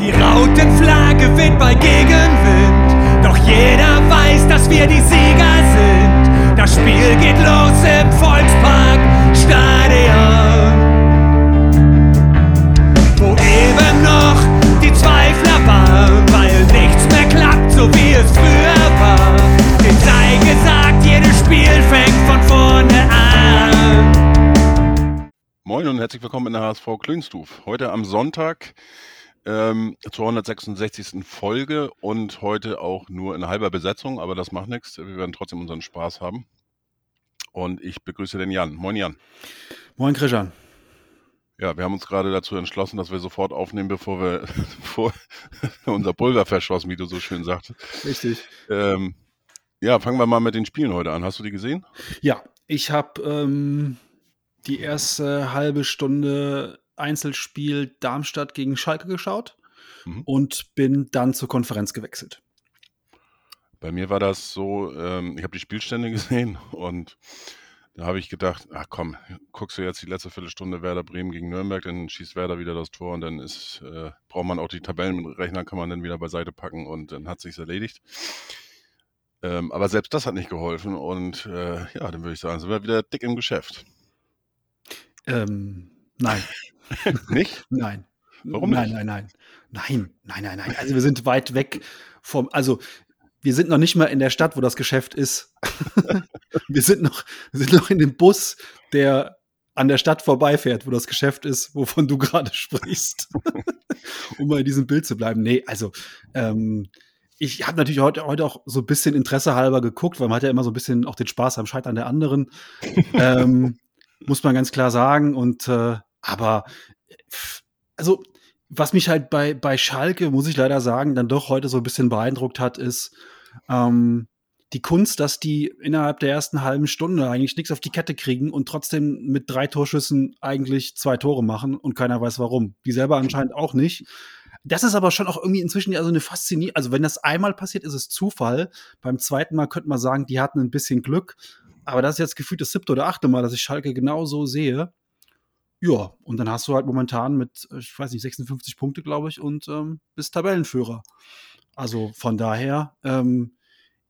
Die Rautenflagge weht bei Gegenwind, doch jeder weiß, dass wir die Sieger sind. Das Spiel geht los im Volkspark Stadion, wo eben noch die Zweifler waren, weil nichts mehr klappt, so wie es früher war. Den sei gesagt, jedes Spiel fängt von vorne an. Moin und herzlich willkommen in der HSV Klönstuf. Heute am Sonntag ähm, zur 166. Folge und heute auch nur in halber Besetzung, aber das macht nichts. Wir werden trotzdem unseren Spaß haben. Und ich begrüße den Jan. Moin Jan. Moin Christian. Ja, wir haben uns gerade dazu entschlossen, dass wir sofort aufnehmen, bevor wir bevor unser Pulver verschossen, wie du so schön sagst. Richtig. Ähm, ja, fangen wir mal mit den Spielen heute an. Hast du die gesehen? Ja, ich habe ähm, die erste halbe Stunde Einzelspiel Darmstadt gegen Schalke geschaut Mhm. und bin dann zur Konferenz gewechselt. Bei mir war das so, ähm, ich habe die Spielstände gesehen und da habe ich gedacht, ach komm, guckst du jetzt die letzte Viertelstunde Werder Bremen gegen Nürnberg, dann schießt Werder wieder das Tor und dann ist, äh, braucht man auch die Tabellenrechner, kann man dann wieder beiseite packen und dann hat sich's erledigt. Ähm, aber selbst das hat nicht geholfen und äh, ja, dann würde ich sagen, sind wir wieder dick im Geschäft. Ähm, nein, Nicht? nein. Warum nein, nicht? nein, nein. Nein, nein, nein, nein. Also wir sind weit weg vom, also wir sind noch nicht mal in der Stadt, wo das Geschäft ist. wir, sind noch, wir sind noch in dem Bus, der an der Stadt vorbeifährt, wo das Geschäft ist, wovon du gerade sprichst. um mal in diesem Bild zu bleiben. Nee, also ähm, ich habe natürlich heute, heute auch so ein bisschen Interesse halber geguckt, weil man hat ja immer so ein bisschen auch den Spaß am Scheitern der anderen. ähm, muss man ganz klar sagen. Und äh, aber pff, also was mich halt bei, bei Schalke, muss ich leider sagen, dann doch heute so ein bisschen beeindruckt hat, ist ähm, die Kunst, dass die innerhalb der ersten halben Stunde eigentlich nichts auf die Kette kriegen und trotzdem mit drei Torschüssen eigentlich zwei Tore machen und keiner weiß warum. Die selber anscheinend auch nicht. Das ist aber schon auch irgendwie inzwischen ja so eine faszinierende, also wenn das einmal passiert, ist es Zufall. Beim zweiten Mal könnte man sagen, die hatten ein bisschen Glück. Aber das ist jetzt gefühlt das siebte oder achte Mal, dass ich Schalke genau so sehe. Ja, und dann hast du halt momentan mit, äh, ich weiß nicht, 56 Punkte, glaube ich, und ähm, bist Tabellenführer. Also von daher, ähm,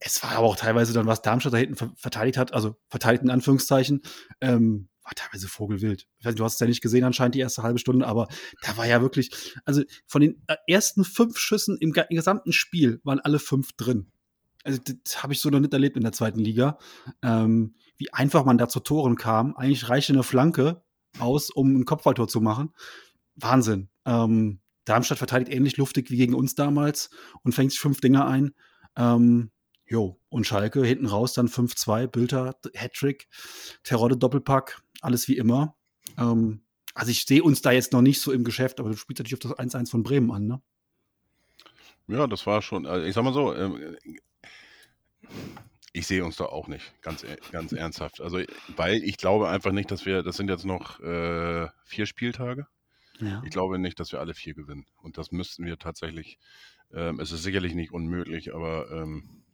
es war aber auch teilweise dann, was Darmstadt da hinten ver verteidigt hat, also verteidigt in Anführungszeichen, ähm, war teilweise vogelwild. Ich weiß nicht, du hast es ja nicht gesehen anscheinend die erste halbe Stunde, aber da war ja wirklich, also von den äh, ersten fünf Schüssen im, im gesamten Spiel waren alle fünf drin. Also das habe ich so noch nicht erlebt in der zweiten Liga. Ähm, wie einfach man da zu Toren kam. Eigentlich reichte eine Flanke aus, um ein Kopfballtor zu machen. Wahnsinn. Ähm, Darmstadt verteidigt ähnlich luftig wie gegen uns damals und fängt sich fünf Dinger ein. Ähm, jo, und Schalke hinten raus dann 5-2, Bülter, Hattrick, Terodde Doppelpack, alles wie immer. Ähm, also ich sehe uns da jetzt noch nicht so im Geschäft, aber du spielst natürlich auf das 1-1 von Bremen an, ne? Ja, das war schon, also ich sag mal so, ähm, ich sehe uns da auch nicht, ganz, e- ganz ernsthaft. Also, weil ich glaube einfach nicht, dass wir, das sind jetzt noch äh, vier Spieltage. Ja. Ich glaube nicht, dass wir alle vier gewinnen. Und das müssten wir tatsächlich, ähm, es ist sicherlich nicht unmöglich, aber ähm,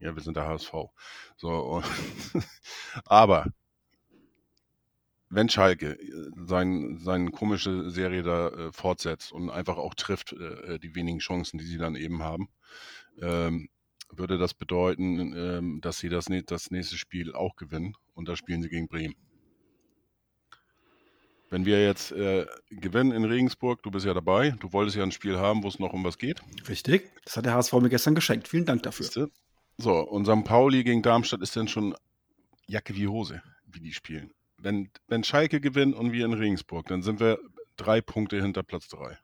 ja, wir sind der HSV. So, und aber wenn Schalke äh, sein, seine komische Serie da äh, fortsetzt und einfach auch trifft, äh, die wenigen Chancen, die sie dann eben haben, ähm, würde das bedeuten, ähm, dass sie das, nä- das nächste Spiel auch gewinnen und da spielen sie gegen Bremen. Wenn wir jetzt äh, gewinnen in Regensburg, du bist ja dabei, du wolltest ja ein Spiel haben, wo es noch um was geht. Richtig. Das hat der HSV mir gestern geschenkt. Vielen Dank dafür. So, und St. Pauli gegen Darmstadt ist dann schon Jacke wie Hose, wie die spielen. Wenn, wenn Schalke gewinnt und wir in Regensburg, dann sind wir drei Punkte hinter Platz drei.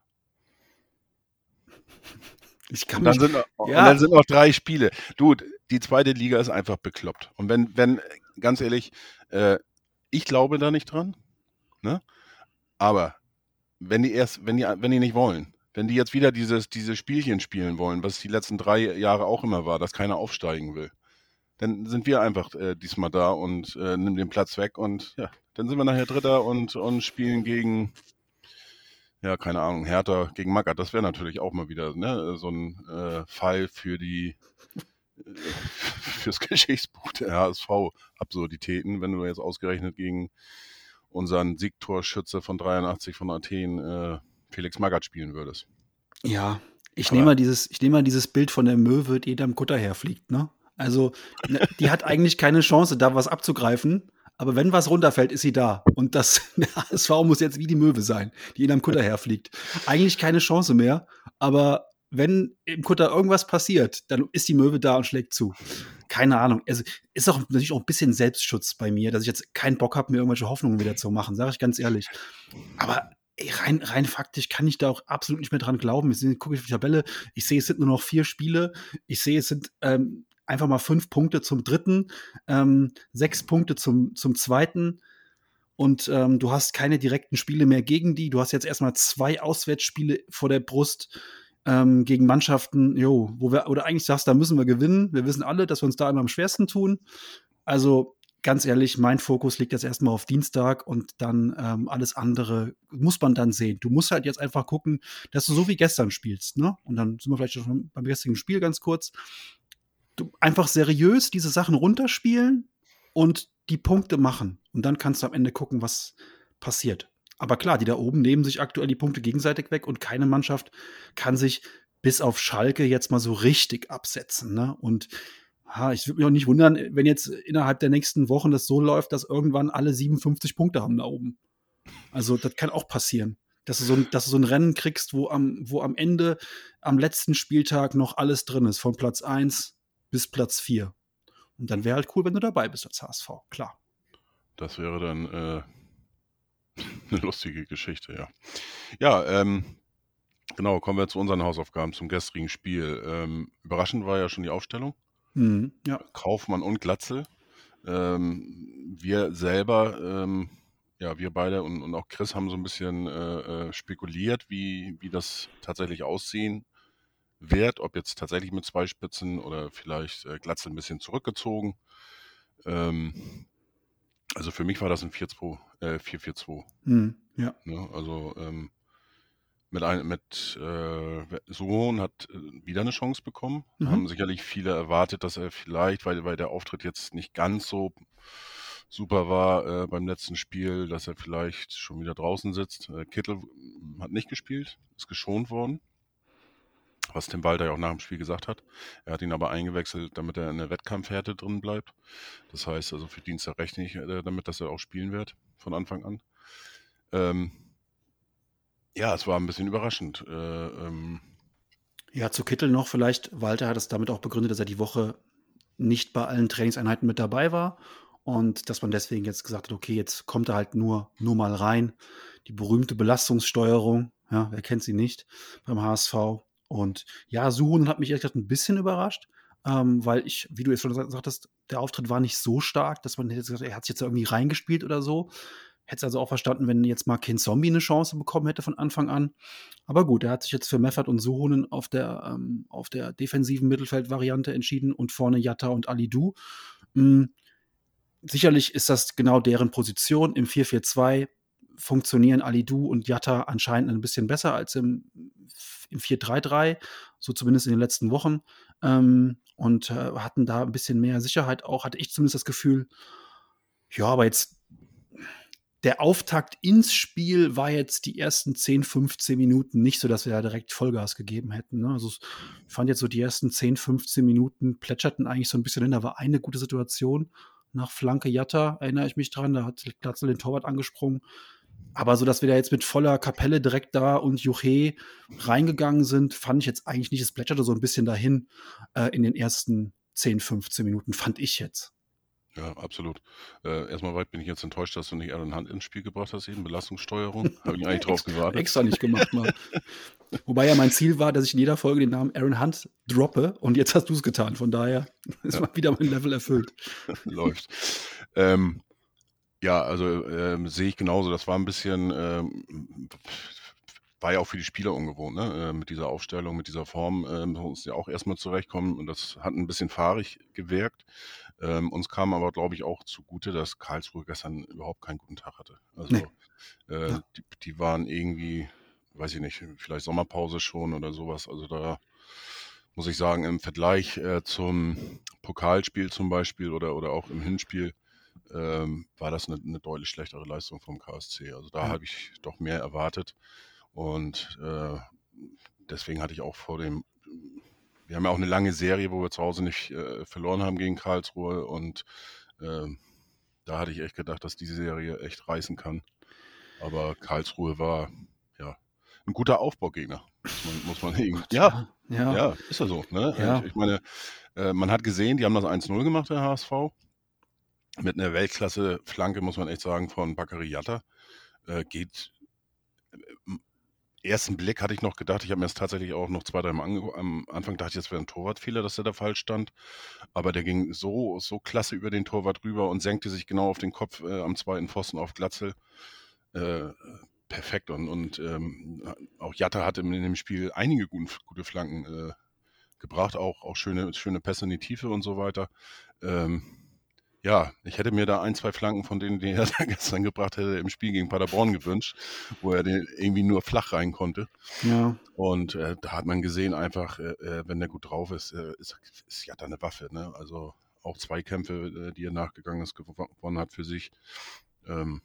Ich kann Und dann, mich, sind, noch- Ja. und dann sind noch drei Spiele. Du, die zweite Liga ist einfach bekloppt. Und wenn, wenn, ganz ehrlich, äh, ich glaube da nicht dran, ne? Aber wenn die erst, wenn die, wenn die nicht wollen, wenn die jetzt wieder dieses, diese Spielchen spielen wollen, was die letzten drei Jahre auch immer war, dass keiner aufsteigen will, dann sind wir einfach äh, diesmal da und äh, nehmen den Platz weg und ja, dann sind wir nachher Dritter und, und spielen gegen, ja, keine Ahnung, Hertha gegen Mackert. Das wäre natürlich auch mal wieder ne, so ein äh, Fall für die äh, fürs Geschichtsbuch der HSV-Absurditäten, wenn du jetzt ausgerechnet gegen unseren Siegtorschütze von 83 von Athen, äh, Felix Magath, spielen würdest. Ja, ich nehme mal dieses, ich nehme mal dieses Bild von der Möwe, die hinterm Kutter herfliegt, ne? Also, ne, die hat eigentlich keine Chance, da was abzugreifen. Aber wenn was runterfällt, ist sie da. Und das der HSV muss jetzt wie die Möwe sein, die hinterm Kutter herfliegt. Eigentlich keine Chance mehr. Aber wenn im Kutter irgendwas passiert, dann ist die Möwe da und schlägt zu. Keine Ahnung. Also ist auch natürlich auch ein bisschen Selbstschutz bei mir, dass ich jetzt keinen Bock habe, mir irgendwelche Hoffnungen wieder zu machen, sage ich ganz ehrlich. Aber ey, rein, rein faktisch kann ich da auch absolut nicht mehr dran glauben. Ich gucke ich auf die Tabelle, ich sehe, es sind nur noch vier Spiele. Ich sehe, es sind ähm, einfach mal fünf Punkte zum dritten, ähm, sechs Punkte zum, zum zweiten. Und ähm, du hast keine direkten Spiele mehr gegen die. Du hast jetzt erstmal zwei Auswärtsspiele vor der Brust ähm, gegen Mannschaften, jo, wo wir, oder eigentlich sagst, da müssen wir gewinnen. Wir wissen alle, dass wir uns da immer am schwersten tun. Also ganz ehrlich, mein Fokus liegt jetzt erstmal auf Dienstag und dann ähm, alles andere muss man dann sehen. Du musst halt jetzt einfach gucken, dass du so wie gestern spielst, ne? Und dann sind wir vielleicht schon beim gestrigen Spiel ganz kurz. Einfach seriös diese Sachen runterspielen und die Punkte machen. Und dann kannst du am Ende gucken, was passiert. Aber klar, die da oben nehmen sich aktuell die Punkte gegenseitig weg und keine Mannschaft kann sich bis auf Schalke jetzt mal so richtig absetzen. Ne? Und ha, ich würde mich auch nicht wundern, wenn jetzt innerhalb der nächsten Wochen das so läuft, dass irgendwann alle 57 Punkte haben da oben. Also das kann auch passieren. Dass du so ein, dass du so ein Rennen kriegst, wo am, wo am Ende, am letzten Spieltag noch alles drin ist, von Platz 1 bis Platz 4. Und dann wäre halt cool, wenn du dabei bist als HSV, klar. Das wäre dann äh, eine lustige Geschichte, ja. Ja, ähm, genau, kommen wir zu unseren Hausaufgaben zum gestrigen Spiel. Ähm, überraschend war ja schon die Aufstellung. Mhm, ja. Kaufmann und Glatzel. Ähm, wir selber, ähm, ja, wir beide und, und auch Chris haben so ein bisschen äh, äh, spekuliert, wie, wie das tatsächlich aussehen wird, ob jetzt tatsächlich mit zwei Spitzen oder vielleicht äh, Glatzel ein bisschen zurückgezogen. Ähm, also für mich war das ein 4-2, äh, 4-4-2. Mhm, ja. Ne? Also ähm, mit, ein, mit äh, Suhon hat äh, wieder eine Chance bekommen. Mhm. Haben sicherlich viele erwartet, dass er vielleicht, weil, weil der Auftritt jetzt nicht ganz so super war äh, beim letzten Spiel, dass er vielleicht schon wieder draußen sitzt. Äh, Kittel hat nicht gespielt, ist geschont worden. Was Tim Walter ja auch nach dem Spiel gesagt hat. Er hat ihn aber eingewechselt, damit er in der Wettkampfhärte drin bleibt. Das heißt also für Dienstag rechne ich äh, damit, dass er auch spielen wird von Anfang an. Ähm, ja, es war ein bisschen überraschend. Äh, ähm, Ja, zu Kittel noch vielleicht. Walter hat es damit auch begründet, dass er die Woche nicht bei allen Trainingseinheiten mit dabei war und dass man deswegen jetzt gesagt hat, okay, jetzt kommt er halt nur, nur mal rein. Die berühmte Belastungssteuerung, ja, wer kennt sie nicht beim HSV. Und ja, Suhun hat mich ehrlich gesagt ein bisschen überrascht, ähm, weil ich, wie du jetzt schon gesagt hast, der Auftritt war nicht so stark, dass man hätte gesagt, er hat sich jetzt irgendwie reingespielt oder so. Hätte es also auch verstanden, wenn jetzt mal Ken Zombie eine Chance bekommen hätte von Anfang an. Aber gut, er hat sich jetzt für Meffert und Suhonen auf der, ähm, auf der defensiven Mittelfeldvariante entschieden und vorne Jatta und Alidu. Mm, sicherlich ist das genau deren Position. Im 4-4-2 funktionieren Alidu und Jatta anscheinend ein bisschen besser als im, im 4-3-3, so zumindest in den letzten Wochen. Ähm, und äh, hatten da ein bisschen mehr Sicherheit auch, hatte ich zumindest das Gefühl. Ja, aber jetzt der Auftakt ins Spiel war jetzt die ersten 10, 15 Minuten nicht so, dass wir da direkt Vollgas gegeben hätten. Ne? Also ich fand jetzt so die ersten 10, 15 Minuten plätscherten eigentlich so ein bisschen hin. Da war eine gute Situation nach Flanke Jatta, erinnere ich mich dran. Da hat Glatzel den Torwart angesprungen. Aber so, dass wir da jetzt mit voller Kapelle direkt da und Juche reingegangen sind, fand ich jetzt eigentlich nicht. Es plätscherte so ein bisschen dahin äh, in den ersten 10, 15 Minuten, fand ich jetzt. ja, absolut. Äh, erstmal weit bin ich jetzt enttäuscht, dass du nicht Alan Hand ins Spiel gebracht hast, eben Belastungssteuerung. Habe ich eigentlich drauf gewartet. Extra nicht gemacht mal. Wobei ja mein Ziel war, dass ich in jeder Folge den Namen Aaron Hunt droppe und jetzt hast du es getan. Von daher ist Ja. mal wieder mein Level erfüllt. Läuft. Ähm, ja, also ähm, sehe ich genauso. Das war ein bisschen, ähm, war ja auch für die Spieler ungewohnt, ne? Äh, mit dieser Aufstellung, mit dieser Form, äh, müssen wir uns ja auch erstmal zurechtkommen. Und das hat ein bisschen fahrig gewirkt. Ähm, uns kam aber, glaube ich, auch zugute, dass Karlsruhe gestern überhaupt keinen guten Tag hatte. Also Nee. äh, Ja. die, die waren irgendwie, weiß ich nicht, vielleicht Sommerpause schon oder sowas. Also da muss ich sagen, im Vergleich äh, zum Pokalspiel zum Beispiel oder, oder auch im Hinspiel ähm, war das eine, eine deutlich schlechtere Leistung vom KSC. Also da Ja. habe ich doch mehr erwartet. Und äh, deswegen hatte ich auch vor dem, wir haben ja auch eine lange Serie, wo wir zu Hause nicht äh, verloren haben gegen Karlsruhe und ähm, da hatte ich echt gedacht, dass diese Serie echt reißen kann. Aber Karlsruhe war ja ein guter Aufbaugegner, muss man, muss man irgendwie. Ja, ja, ja, ist ja so. Ne? Ja. Ich, ich meine, äh, man hat gesehen, die haben das 1-0 gemacht, der HSV. Mit einer Weltklasse-Flanke, muss man echt sagen, von Bakary Jatta. Äh, geht. Im ersten Blick hatte ich noch gedacht, ich habe mir das tatsächlich auch noch zwei, drei Mal angeguckt. Am Anfang dachte ich, es wäre ein Torwartfehler, dass der da falsch stand. Aber der ging so, so klasse über den Torwart rüber und senkte sich genau auf den Kopf äh, am zweiten Pfosten auf Glatzel. Äh, perfekt. Und, und ähm, auch Jatta hat in dem Spiel einige guten, gute Flanken äh, gebracht, auch, auch schöne, schöne Pässe in die Tiefe und so weiter. Ähm, ja, ich hätte mir da ein, zwei Flanken von denen, die er da gestern gebracht hätte, im Spiel gegen Paderborn gewünscht, wo er den irgendwie nur flach rein konnte. Ja. Und äh, da hat man gesehen, einfach, äh, äh wenn der gut drauf ist, äh, ist, ist Jatta eine Waffe. Ne? Also auch zwei Kämpfe, äh, die er nachgegangen ist, gewonnen hat für sich. Ähm,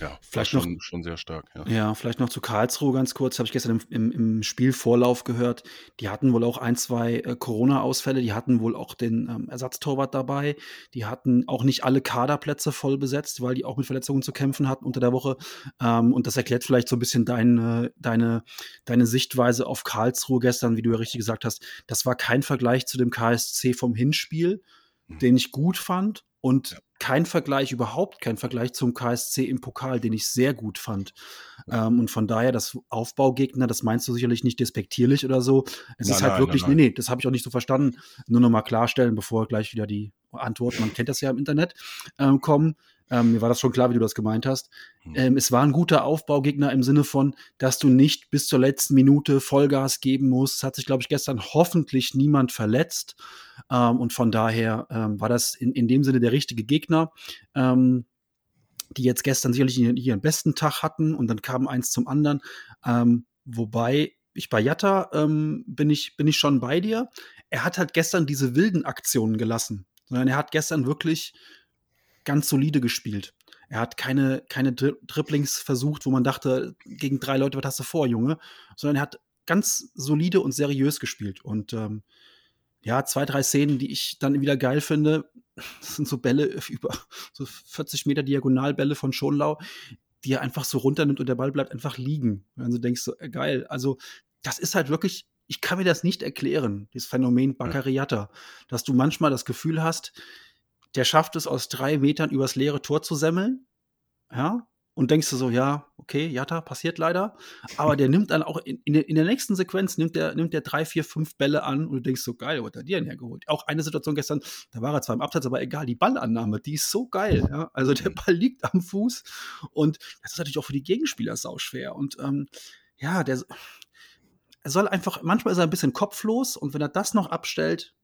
ja, Vielleicht schon, noch- schon sehr stark. Ja. Ja, vielleicht noch zu Karlsruhe ganz kurz. Habe ich gestern im, im, im Spielvorlauf gehört. Die hatten wohl auch ein, zwei äh, Corona-Ausfälle. Die hatten wohl auch den ähm, Ersatztorwart dabei. Die hatten auch nicht alle Kaderplätze voll besetzt, weil die auch mit Verletzungen zu kämpfen hatten unter der Woche. Ähm, und das erklärt vielleicht so ein bisschen deine, deine, deine Sichtweise auf Karlsruhe gestern, wie du ja richtig gesagt hast. Das war kein Vergleich zu dem KSC vom Hinspiel, Mhm. den ich gut fand. Und Ja. kein Vergleich, überhaupt kein Vergleich zum KSC im Pokal, den ich sehr gut fand. Ähm, und von daher, das Aufbaugegner, das meinst du sicherlich nicht despektierlich oder so. Es Nein, ist halt nein, wirklich, nein, nee, nee, das habe ich auch nicht so verstanden. Nur nochmal klarstellen, bevor gleich wieder die Antwort, man kennt das ja im Internet, ähm, kommen. Ähm, mir war das schon klar, wie du das gemeint hast. Hm. Ähm, es war ein guter Aufbaugegner im Sinne von, dass du nicht bis zur letzten Minute Vollgas geben musst. Es hat sich, glaube ich, gestern hoffentlich niemand verletzt. Ähm, und von daher ähm, war das in, in dem Sinne der richtige Gegner. Ähm, die jetzt gestern sicherlich ihren, ihren besten Tag hatten und dann kam eins zum anderen. Ähm, wobei ich bei Jatta ähm, bin, ich, bin ich schon bei dir. Er hat halt gestern diese wilden Aktionen gelassen, sondern er hat gestern wirklich ganz solide gespielt. Er hat keine, keine Dri Dribblings versucht, wo man dachte, gegen drei Leute, was hast du vor, Junge? Sondern er hat ganz solide und seriös gespielt. Und ähm, ja, zwei, drei Szenen, die ich dann wieder geil finde, das sind so Bälle über so 40 Meter Diagonalbälle von Schonlau, die er einfach so runternimmt und der Ball bleibt einfach liegen. Dann so denkst du, äh, geil. Also, das ist halt wirklich, ich kann mir das nicht erklären, dieses Phänomen Baccariata, dass du manchmal das Gefühl hast, der schafft es aus drei Metern übers leere Tor zu semmeln. Ja. Und denkst du so, ja, okay, Jatta, passiert leider. Aber der nimmt dann auch in, in, der, in der nächsten Sequenz nimmt der, nimmt der drei, vier, fünf Bälle an und du denkst so, geil, wo hat er die denn hergeholt? Auch eine Situation gestern, da war er zwar im Absatz, aber egal, die Ballannahme, die ist so geil. Ja? Also der Ball liegt am Fuß und das ist natürlich auch für die Gegenspieler sauschwer. Und ähm, ja, der er soll einfach, manchmal ist er ein bisschen kopflos und wenn er das noch abstellt,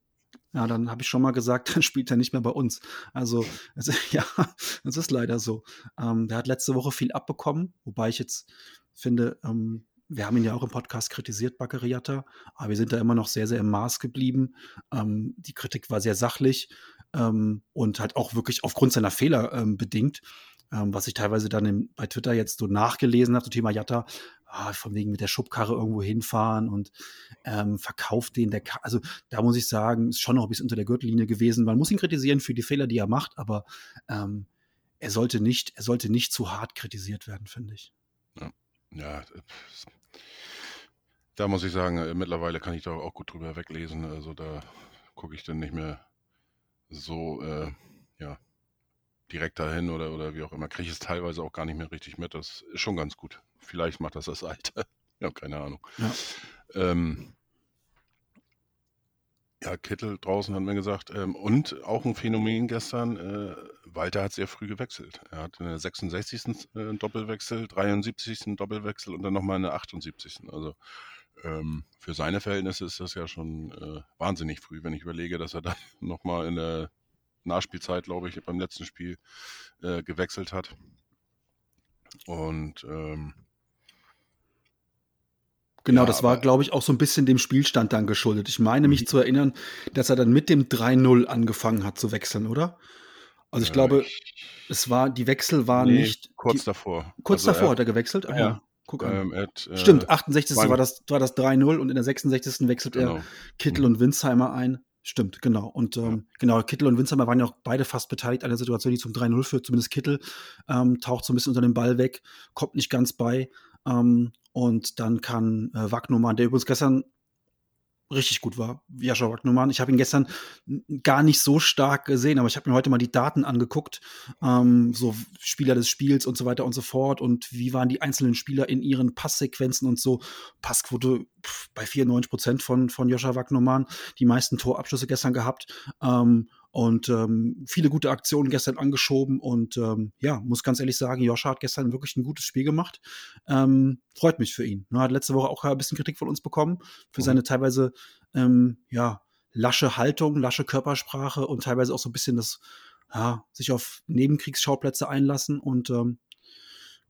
ja, dann habe ich schon mal gesagt, dann spielt er nicht mehr bei uns. Also, also ja, das ist leider so. Ähm, der hat letzte Woche viel abbekommen, wobei ich jetzt finde, ähm, wir haben ihn ja auch im Podcast kritisiert, Baccariata, aber wir sind da immer noch sehr, sehr im Maß geblieben. Ähm, die Kritik war sehr sachlich ähm, und halt auch wirklich aufgrund seiner Fehler ähm, bedingt. Ähm, was ich teilweise dann im, bei Twitter jetzt so nachgelesen habe, zum Thema Jatta, ah, von wegen mit der Schubkarre irgendwo hinfahren und ähm, verkauft den der Ka also da muss ich sagen, ist schon noch ein bisschen unter der Gürtellinie gewesen. Man muss ihn kritisieren für die Fehler, die er macht, aber ähm, er sollte nicht, er sollte nicht zu hart kritisiert werden, finde ich. Ja, äh, da muss ich sagen, äh, mittlerweile kann ich da auch gut drüber weglesen. Also da gucke ich dann nicht mehr so äh, ja, direkt dahin oder, oder wie auch immer. Kriege ich es teilweise auch gar nicht mehr richtig mit. Das ist schon ganz gut. Vielleicht macht das das Alter. ja, keine Ahnung. Ja. Ähm, ja, Kittel draußen hat mir gesagt. Ähm, und auch ein Phänomen gestern, äh, Walter hat sehr früh gewechselt. Er hat in der 66. äh, einen Doppelwechsel, 73. einen Doppelwechsel und dann nochmal in der 78. Also ähm, für seine Verhältnisse ist das ja schon äh, wahnsinnig früh, wenn ich überlege, dass er dann nochmal in der Nachspielzeit, glaube ich, beim letzten Spiel äh, gewechselt hat. Und ähm, Genau, Ja, das war, glaube ich, auch so ein bisschen dem Spielstand dann geschuldet. Ich meine mich Mhm. zu erinnern, dass er dann mit dem 3-0 angefangen hat zu wechseln, oder? Also ich äh, glaube, es war, die Wechsel waren nee, nicht. kurz die, davor. kurz Also davor hat er gewechselt. Ja, Ah, ja. Guck an. Ähm, at, äh, Stimmt, 68. Wein- war das, war das 3-0 und in der 66. wechselt er Genau. Kittel und Winsheimer ein. Stimmt, genau. Und ähm, genau, Kittel und Winsheimer waren ja auch beide fast beteiligt an der Situation, die zum 3-0 führt. Zumindest Kittel ähm, taucht so ein bisschen unter den Ball weg, kommt nicht ganz bei. Ähm, und dann kann äh, Wagnumann, der übrigens gestern richtig gut war, Jascha Wagnumann. Ich habe ihn gestern gar nicht so stark gesehen, aber ich habe mir heute mal die Daten angeguckt, ähm, so Spieler des Spiels und so weiter und so fort und wie waren die einzelnen Spieler in ihren Passsequenzen und so. Passquote pf, bei 94 Prozent von, von Joscha Wagnumann, die meisten Torabschlüsse gestern gehabt ähm, und ähm, viele gute Aktionen gestern angeschoben und ähm, ja, muss ganz ehrlich sagen, Joscha hat gestern wirklich ein gutes Spiel gemacht. Ähm, freut mich für ihn. Er hat letzte Woche auch ein bisschen Kritik von uns bekommen für Mhm. seine teilweise ähm, ja, lasche Haltung, lasche Körpersprache und teilweise auch so ein bisschen das, ja, sich auf Nebenkriegsschauplätze einlassen. Und ähm,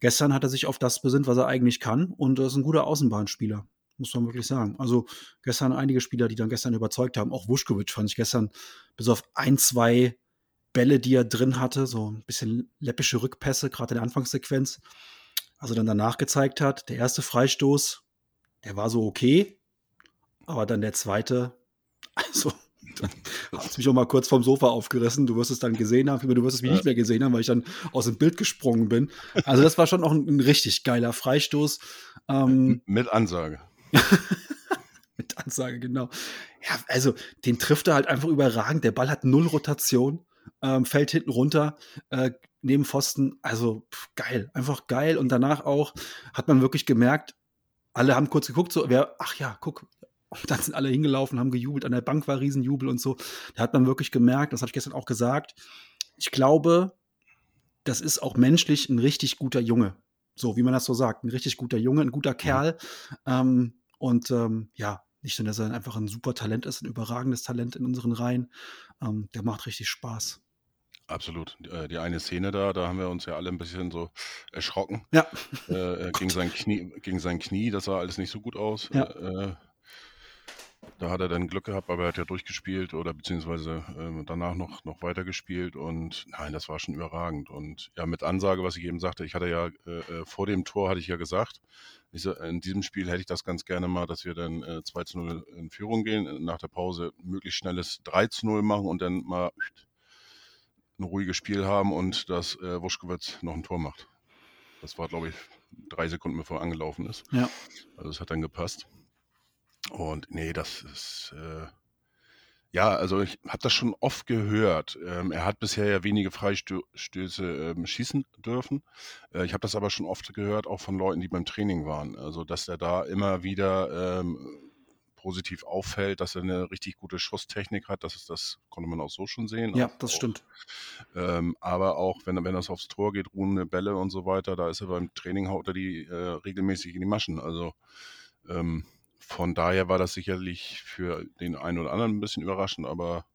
gestern hat er sich auf das besinnt, was er eigentlich kann. Und er ist ein guter Außenbahnspieler, muss man wirklich sagen. Also gestern einige Spieler, die dann gestern überzeugt haben. Auch Vuskovic fand ich gestern bis auf ein, zwei Bälle, die er drin hatte, so ein bisschen läppische Rückpässe, gerade in der Anfangssequenz. Also dann danach gezeigt hat, der erste Freistoß, der war so okay, aber dann der zweite, also hat es mich auch mal kurz vom Sofa aufgerissen. Du wirst es dann gesehen haben, du wirst es mich nicht mehr gesehen haben, weil ich dann aus dem Bild gesprungen bin. Also das war schon auch ein, ein richtig geiler Freistoß. Ähm, Mit Ansage. mit Ansage, genau. Ja, also den trifft er halt einfach überragend. Der Ball hat null Rotation, ähm, fällt hinten runter, äh, neben Pfosten. Also pff, geil, einfach geil. Und danach auch hat man wirklich gemerkt, alle haben kurz geguckt, so, wer, ach ja, guck. Und dann sind alle hingelaufen, haben gejubelt. An der Bank war Riesenjubel und so. Da hat man wirklich gemerkt, das habe ich gestern auch gesagt. Ich glaube, das ist auch menschlich ein richtig guter Junge. So, wie man das so sagt. Ein richtig guter Junge, ein guter Kerl. Ähm, und ähm, ja, nicht nur, dass er einfach ein super Talent ist, ein überragendes Talent in unseren Reihen. Ähm, der macht richtig Spaß. Absolut. Äh, Die eine Szene da, da haben wir uns ja alle ein bisschen so erschrocken. Ja. Äh, äh, gegen, sein Knie, gegen sein Knie, das sah alles nicht so gut aus. Ja. Äh, da hat er dann Glück gehabt, aber er hat ja durchgespielt oder beziehungsweise äh, danach noch, noch weitergespielt und nein, das war schon überragend. Und ja, mit Ansage, was ich eben sagte, ich hatte ja äh, äh, vor dem Tor hatte ich ja gesagt, ich, so, in diesem Spiel hätte ich das ganz gerne mal, dass wir dann äh, 2 zu 0 in Führung gehen, nach der Pause möglichst schnelles 3 zu 0 machen und dann mal ein ruhiges Spiel haben und dass äh, Wuschkowitz noch ein Tor macht. Das war, glaube ich, drei Sekunden bevor er angelaufen ist. Ja. Also es hat dann gepasst. Und nee, das ist äh, ja, also ich habe das schon oft gehört. Ähm, er hat bisher ja wenige Freistöße ähm, schießen dürfen. Äh, ich habe das aber schon oft gehört, auch von Leuten, die beim Training waren. Also dass er da immer wieder ähm, positiv auffällt, dass er eine richtig gute Schusstechnik hat. Das ist das konnte man auch so schon sehen. Ja, Auch- das stimmt. ähm, aber auch wenn, wenn das aufs Tor geht, ruhende Bälle und so weiter, da ist er beim Training, haut er die äh, regelmäßig in die Maschen. Also ähm, von daher war das sicherlich für den einen oder anderen ein bisschen überraschend, aber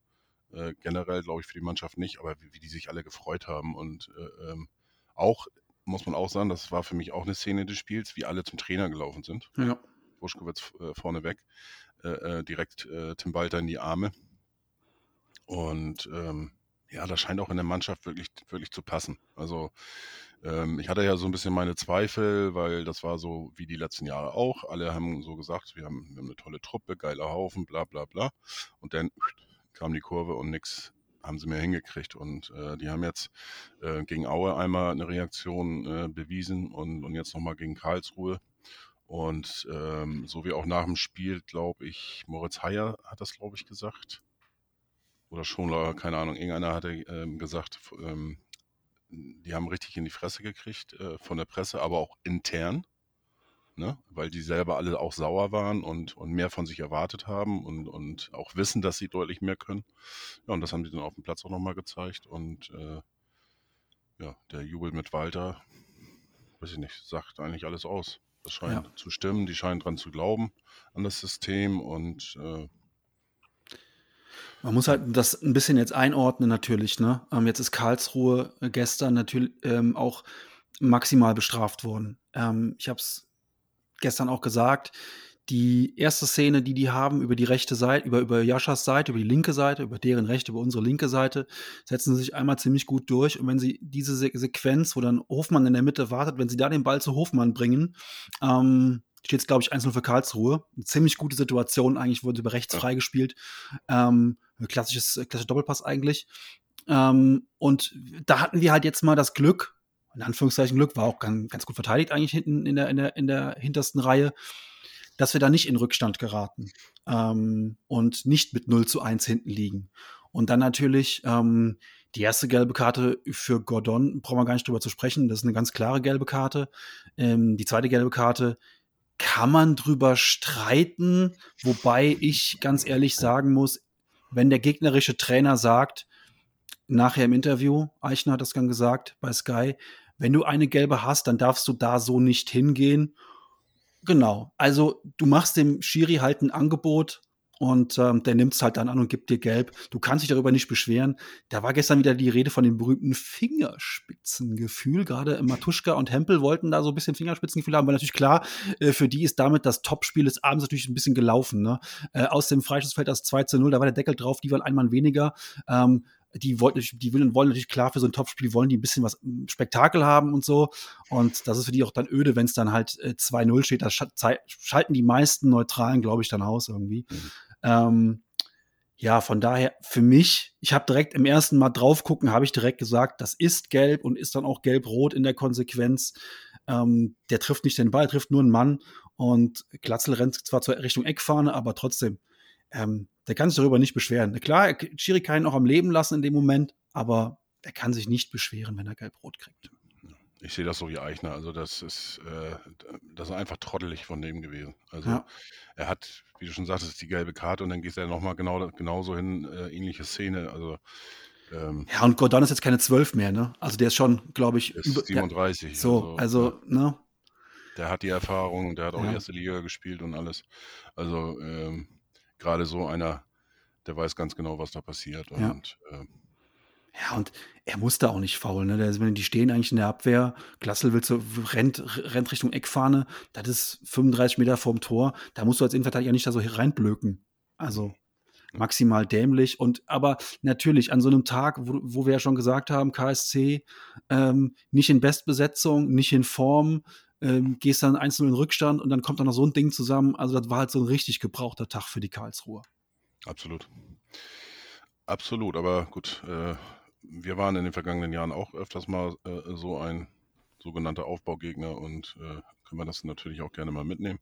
äh, generell glaube ich für die Mannschaft nicht. Aber wie, wie die sich alle gefreut haben und äh, ähm, auch, muss man auch sagen, das war für mich auch eine Szene des Spiels, wie alle zum Trainer gelaufen sind. Ja. Wuschkowitz äh, vorneweg, äh, äh, direkt äh, Tim Walter in die Arme. Und ähm, ja, das scheint auch in der Mannschaft wirklich, wirklich zu passen. Also ähm, ich hatte ja so ein bisschen meine Zweifel, weil das war so wie die letzten Jahre auch. Alle haben so gesagt, wir haben, wir haben eine tolle Truppe, geiler Haufen, bla bla bla. Und dann kam die Kurve und nix haben sie mehr hingekriegt. Und äh, die haben jetzt äh, gegen Aue einmal eine Reaktion äh, bewiesen und, und jetzt nochmal gegen Karlsruhe. Und ähm, so wie auch nach dem Spiel, glaube ich, Moritz Heyer hat das, glaube ich, gesagt. Oder Schonlau, keine Ahnung, irgendeiner hatte ähm, gesagt, ähm, die haben richtig in die Fresse gekriegt äh, von der Presse, aber auch intern, ne? weil die selber alle auch sauer waren und, und mehr von sich erwartet haben und, und auch wissen, dass sie deutlich mehr können. Ja, und das haben sie dann auf dem Platz auch nochmal gezeigt. Und äh, ja, der Jubel mit Walter, weiß ich nicht, sagt eigentlich alles aus. Das scheint Ja. zu stimmen, die scheinen dran zu glauben an das System und äh, Man muss halt das ein bisschen jetzt einordnen, natürlich. Ne? Ähm, jetzt ist Karlsruhe äh, gestern natürlich ähm, auch maximal bestraft worden. Ähm, ich habe es gestern auch gesagt. die erste Szene, die die haben, über die rechte Seite, über, über Jaschas Seite, über die linke Seite, über deren rechte, über unsere linke Seite, setzen sie sich einmal ziemlich gut durch. Und wenn sie diese Se Sequenz, wo dann Hofmann in der Mitte wartet, wenn sie da den Ball zu Hofmann bringen, ähm, steht es, glaube ich, 1-0 für Karlsruhe. Eine ziemlich gute Situation eigentlich, wurde über rechts Ja. freigespielt. Ähm, klassisches, klassischer Doppelpass eigentlich. Ähm, und da hatten wir halt jetzt mal das Glück, in Anführungszeichen Glück, war auch ganz, ganz gut verteidigt eigentlich hinten in der, in der, in der hintersten Reihe, dass wir da nicht in Rückstand geraten ähm, und nicht mit 0 zu 1 hinten liegen. Und dann natürlich ähm, die erste gelbe Karte für Gordon, brauchen wir gar nicht drüber zu sprechen, das ist eine ganz klare gelbe Karte. Ähm, die zweite gelbe Karte kann man drüber streiten, wobei ich ganz ehrlich sagen muss, wenn der gegnerische Trainer sagt, nachher im Interview, Eichner hat das dann gesagt bei Sky, wenn du eine gelbe hast, dann darfst du da so nicht hingehen. Genau. Also du machst dem Schiri halt ein Angebot und ähm, der nimmt es halt dann an und gibt dir gelb. Du kannst dich darüber nicht beschweren. Da war gestern wieder die Rede von dem berühmten Fingerspitzengefühl. Gerade Matuschka und Hempel wollten da so ein bisschen Fingerspitzengefühl haben, weil natürlich klar, äh, für die ist damit das Topspiel des Abends natürlich ein bisschen gelaufen. Ne? Äh, aus dem Freischussfeld das 2 zu 0, da war der Deckel drauf, die waren ein Mann weniger. Ähm, die wollten, die wollen, natürlich klar für so ein Topspiel wollen die ein bisschen was m, Spektakel haben und so. Und das ist für die auch dann öde, wenn es dann halt äh, 2-0 steht. Das scha- zei- schalten die meisten Neutralen, glaube ich, dann aus irgendwie. Mhm. Ähm, ja, von daher für mich, ich habe direkt im ersten Mal drauf gucken, habe ich direkt gesagt, das ist gelb und ist dann auch gelb-rot in der Konsequenz. Ähm, der trifft nicht den Ball, trifft nur einen Mann und Glatzel rennt zwar zur Richtung Eckfahne, aber trotzdem, ähm, der kann sich darüber nicht beschweren. Klar, Schiri kann ihn auch am Leben lassen in dem Moment, aber er kann sich nicht beschweren, wenn er gelb-rot kriegt. Ich sehe das so wie Eichner. Also das ist, äh, das ist einfach trottelig von dem gewesen. Also Ja. er hat, wie du schon sagtest, die gelbe Karte und dann geht er nochmal genau, genauso hin, äh, ähnliche Szene. Also ähm, Ja, und Gordon ist jetzt keine 12 mehr, ne? Also der ist schon, glaube ich, über, der, 37. so, also, ne? der hat die Erfahrung und der hat auch Ja. erste Liga gespielt und alles. Also ähm, gerade so einer, der weiß ganz genau, was da passiert. Ja. Und äh, Ja, und er muss da auch nicht faulen. Ne? Die stehen eigentlich in der Abwehr, Glassel will so, rennt, rennt Richtung Eckfahne, das ist 35 Meter vorm Tor. Da musst du als Innenverteidiger nicht da so reinblöken. Also maximal dämlich. Und aber natürlich an so einem Tag, wo, wo wir ja schon gesagt haben, KSC, ähm, nicht in Bestbesetzung, nicht in Form, ähm, gehst dann einzeln in Rückstand und dann kommt dann noch so ein Ding zusammen. Also das war halt so ein richtig gebrauchter Tag für die Karlsruher. Absolut. Absolut, aber gut, äh, wir waren in den vergangenen Jahren auch öfters mal äh, so ein sogenannter Aufbaugegner und äh, können wir das natürlich auch gerne mal mitnehmen.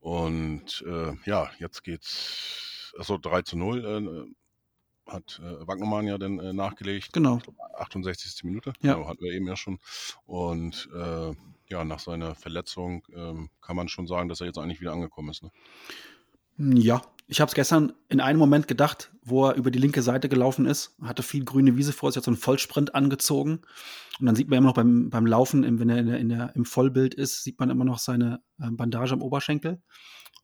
Und äh, ja, jetzt geht's, also 3 zu 0 äh, hat äh, Wagnermann ja dann äh, nachgelegt. Genau. Ich glaub, 68. Minute, Ja. genau, hatten wir eben ja schon. Und äh, ja, nach seiner Verletzung ähm, kann man schon sagen, dass er jetzt eigentlich wieder angekommen ist. Ne? Ja, ich habe es gestern in einem Moment gedacht, wo er über die linke Seite gelaufen ist, hatte viel grüne Wiese vor sich, hat so einen Vollsprint angezogen. Und dann sieht man immer noch beim, beim Laufen, wenn er in der, in der, im Vollbild ist, sieht man immer noch seine ähm, Bandage am Oberschenkel.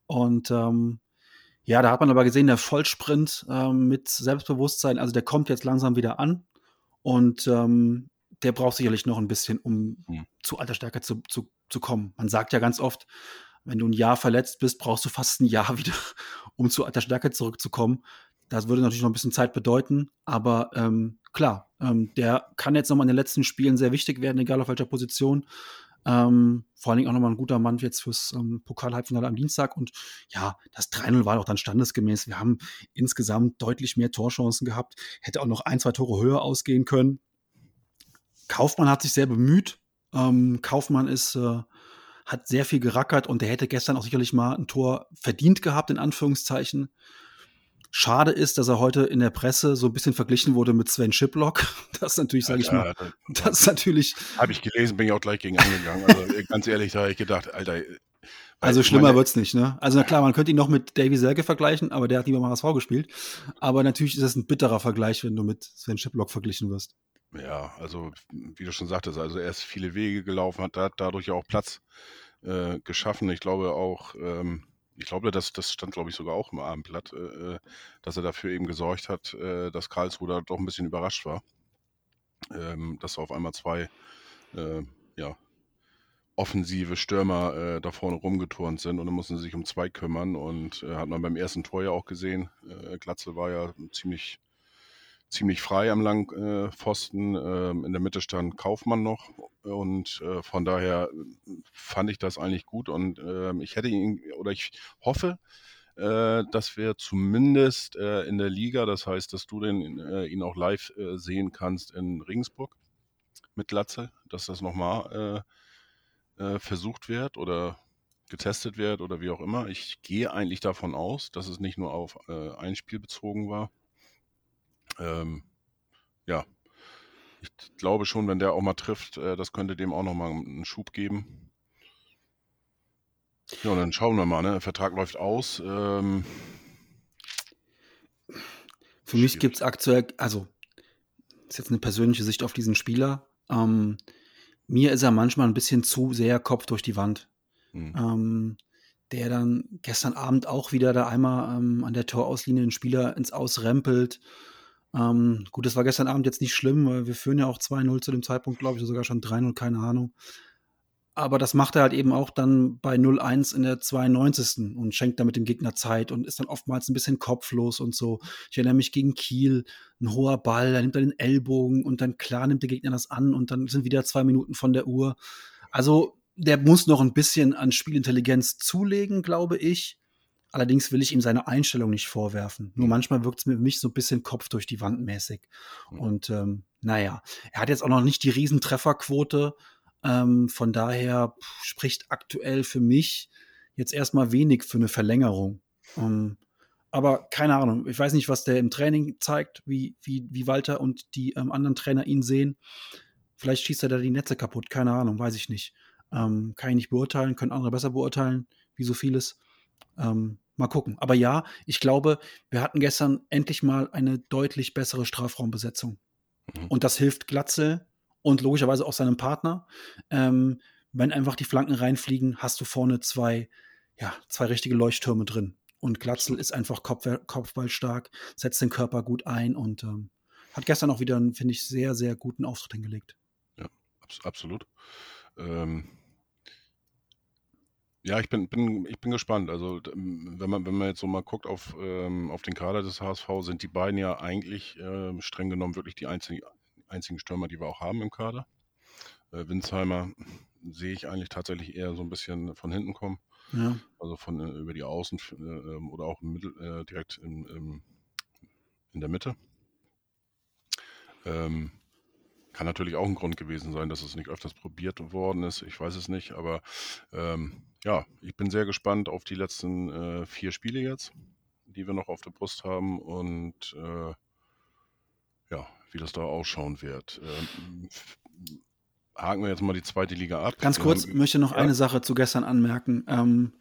Und ähm, ja, da hat man aber gesehen, der Vollsprint ähm, mit Selbstbewusstsein, also der kommt jetzt langsam wieder an. Und ähm, der braucht sicherlich noch ein bisschen, um Hm. zu alter Stärke zu, zu, zu kommen. Man sagt ja ganz oft, wenn du ein Jahr verletzt bist, brauchst du fast ein Jahr wieder, um zu alter Stärke zurückzukommen. Das würde natürlich noch ein bisschen Zeit bedeuten, aber ähm, klar, ähm, der kann jetzt nochmal in den letzten Spielen sehr wichtig werden, egal auf welcher Position. Ähm, vor allen Dingen auch nochmal ein guter Mann jetzt fürs ähm, Pokal-Halbfinale am Dienstag. Und ja, das 3-0 war auch dann standesgemäß. Wir haben insgesamt deutlich mehr Torchancen gehabt. Hätte auch noch ein, zwei Tore höher ausgehen können. Kaufmann hat sich sehr bemüht. Ähm, Kaufmann ist, äh, hat sehr viel gerackert und der hätte gestern auch sicherlich mal ein Tor verdient gehabt, in Anführungszeichen. Schade ist, dass er heute in der Presse so ein bisschen verglichen wurde mit Sven Schiplock. Das ist natürlich, sage ich mal, das ist natürlich, Habe ich gelesen, bin ich auch gleich gegen angegangen. Also ganz ehrlich, da habe ich gedacht, Alter. Äh, also schlimmer meine, wird's nicht, ne? Also na klar, man könnte ihn noch mit Davy Selke vergleichen, aber der hat lieber mal HSV gespielt. Aber natürlich ist es ein bitterer Vergleich, wenn du mit Sven Schiplock verglichen wirst. Ja, also wie du schon sagtest, also er ist viele Wege gelaufen, hat da, dadurch ja auch Platz äh, geschaffen. Ich glaube auch, ähm, ich glaube, das, das stand, glaube ich, sogar auch im Abendblatt, äh, dass er dafür eben gesorgt hat, äh, dass Karlsruhe da doch ein bisschen überrascht war. Ähm, dass auf einmal zwei, äh, ja, offensive Stürmer äh, da vorne rumgeturnt sind und dann mussten sie sich um zwei kümmern und äh, hat man beim ersten Tor ja auch gesehen. Äh, Glatzel war ja ziemlich, ziemlich frei am langen äh, Pfosten. Ähm, in der Mitte stand Kaufmann noch und äh, von daher fand ich das eigentlich gut und ähm, ich hätte ihn oder ich hoffe, äh, dass wir zumindest äh, in der Liga, das heißt, dass du den, äh, ihn auch live äh, sehen kannst in Regensburg mit Glatze, dass das nochmal äh, äh, versucht wird oder getestet wird oder wie auch immer. Ich gehe eigentlich davon aus, dass es nicht nur auf äh, ein Spiel bezogen war. Ähm, ja, ich glaube schon, wenn der auch mal trifft, äh, das könnte dem auch nochmal einen Schub geben. Ja, und dann schauen wir mal, ne? Der Vertrag läuft aus. Ähm, Für mich gibt es aktuell, also ist jetzt eine persönliche Sicht auf diesen Spieler. Ähm, mir ist er manchmal ein bisschen zu sehr Kopf durch die Wand. Hm. Ähm, der dann gestern Abend auch wieder da einmal ähm, an der Torauslinie den Spieler ins Aus rempelt. Ähm, gut, das war gestern Abend jetzt nicht schlimm, weil wir führen ja auch 2-0 zu dem Zeitpunkt, glaube ich, oder sogar schon 3-0, keine Ahnung. Aber das macht er halt eben auch dann bei 0-1 in der 92. und schenkt damit dem Gegner Zeit und ist dann oftmals ein bisschen kopflos und so. Ich erinnere mich gegen Kiel, ein hoher Ball, da nimmt er den Ellbogen und dann klar nimmt der Gegner das an und dann sind wieder zwei Minuten von der Uhr. Also der muss noch ein bisschen an Spielintelligenz zulegen, glaube ich. Allerdings will ich ihm seine Einstellung nicht vorwerfen. Nur manchmal wirkt es mir für mich so ein bisschen Kopf durch die Wand mäßig. Mhm. Und ähm, naja, er hat jetzt auch noch nicht die Riesentrefferquote. Ähm, von daher pff, spricht aktuell für mich jetzt erstmal wenig für eine Verlängerung. Ähm, aber keine Ahnung, ich weiß nicht, was der im Training zeigt, wie, wie, wie Walter und die ähm, anderen Trainer ihn sehen. Vielleicht schießt er da die Netze kaputt, keine Ahnung, weiß ich nicht. Ähm, kann ich nicht beurteilen, können andere besser beurteilen, wie so vieles. Ähm, mal gucken. Aber ja, ich glaube, wir hatten gestern endlich mal eine deutlich bessere Strafraumbesetzung. Mhm. Und das hilft Glatze und logischerweise auch seinem Partner. Ähm, wenn einfach die Flanken reinfliegen, hast du vorne zwei, ja, zwei richtige Leuchttürme drin. Und Glatzel ist einfach Kopf, kopfballstark, setzt den Körper gut ein und ähm, hat gestern auch wieder einen, finde ich, sehr, sehr guten Auftritt hingelegt. Abs absolut. Ähm, ja, ich bin, bin, ich bin gespannt. Also, wenn man, wenn man jetzt so mal guckt auf, ähm, auf den Kader des HSV, sind die beiden ja eigentlich ähm, streng genommen wirklich die einzigen, einzigen Stürmer, die wir auch haben im Kader. Äh, Winsheimer sehe ich eigentlich tatsächlich eher so ein bisschen von hinten kommen. Ja, Also von äh, über die Außen äh, ähm, oder auch im Mittel, äh, direkt in, im, in der Mitte. Ähm, kann natürlich auch ein Grund gewesen sein, dass es nicht öfters probiert worden ist. Ich weiß es nicht, aber ähm, ja, ich bin sehr gespannt auf die letzten äh, vier Spiele jetzt, die wir noch auf der Brust haben und äh, ja, wie das da ausschauen wird. Ähm, haken wir jetzt mal die zweite Liga ab. Ganz kurz haben- möchte noch ja. eine Sache zu gestern anmerken, ähm,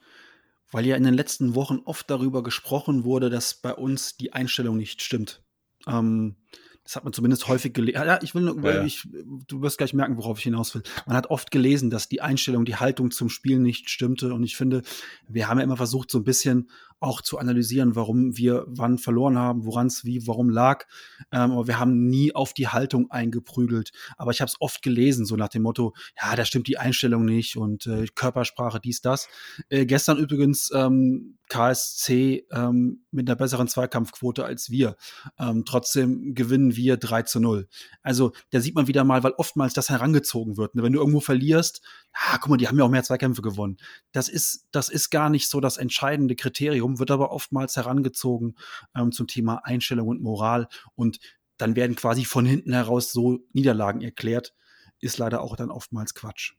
weil ja in den letzten Wochen oft darüber gesprochen wurde, dass bei uns die Einstellung nicht stimmt. Ähm, das hat man zumindest häufig gelesen. Ja, ich will nur, Ja, ja. ich, du wirst gleich merken, worauf ich hinaus will. Man hat oft gelesen, dass die Einstellung, die Haltung zum Spiel nicht stimmte. Und ich finde, wir haben ja immer versucht, so ein bisschen auch zu analysieren, warum wir wann verloren haben, woran es wie, warum lag. Ähm, aber wir haben nie auf die Haltung eingeprügelt. Aber ich habe es oft gelesen, so nach dem Motto, ja, da stimmt die Einstellung nicht und äh, Körpersprache, dies, das. Äh, gestern übrigens ähm, KSC ähm, mit einer besseren Zweikampfquote als wir. Ähm, trotzdem gewinnen wir 3 zu 0. Also da sieht man wieder mal, weil oftmals das herangezogen wird. Ne? Wenn du irgendwo verlierst, ah, guck mal, die haben ja auch mehr Zweikämpfe gewonnen. Das ist, das ist gar nicht so das entscheidende Kriterium, wird aber oftmals herangezogen ähm, zum Thema Einstellung und Moral. Und dann werden quasi von hinten heraus so Niederlagen erklärt. Ist leider auch dann oftmals Quatsch.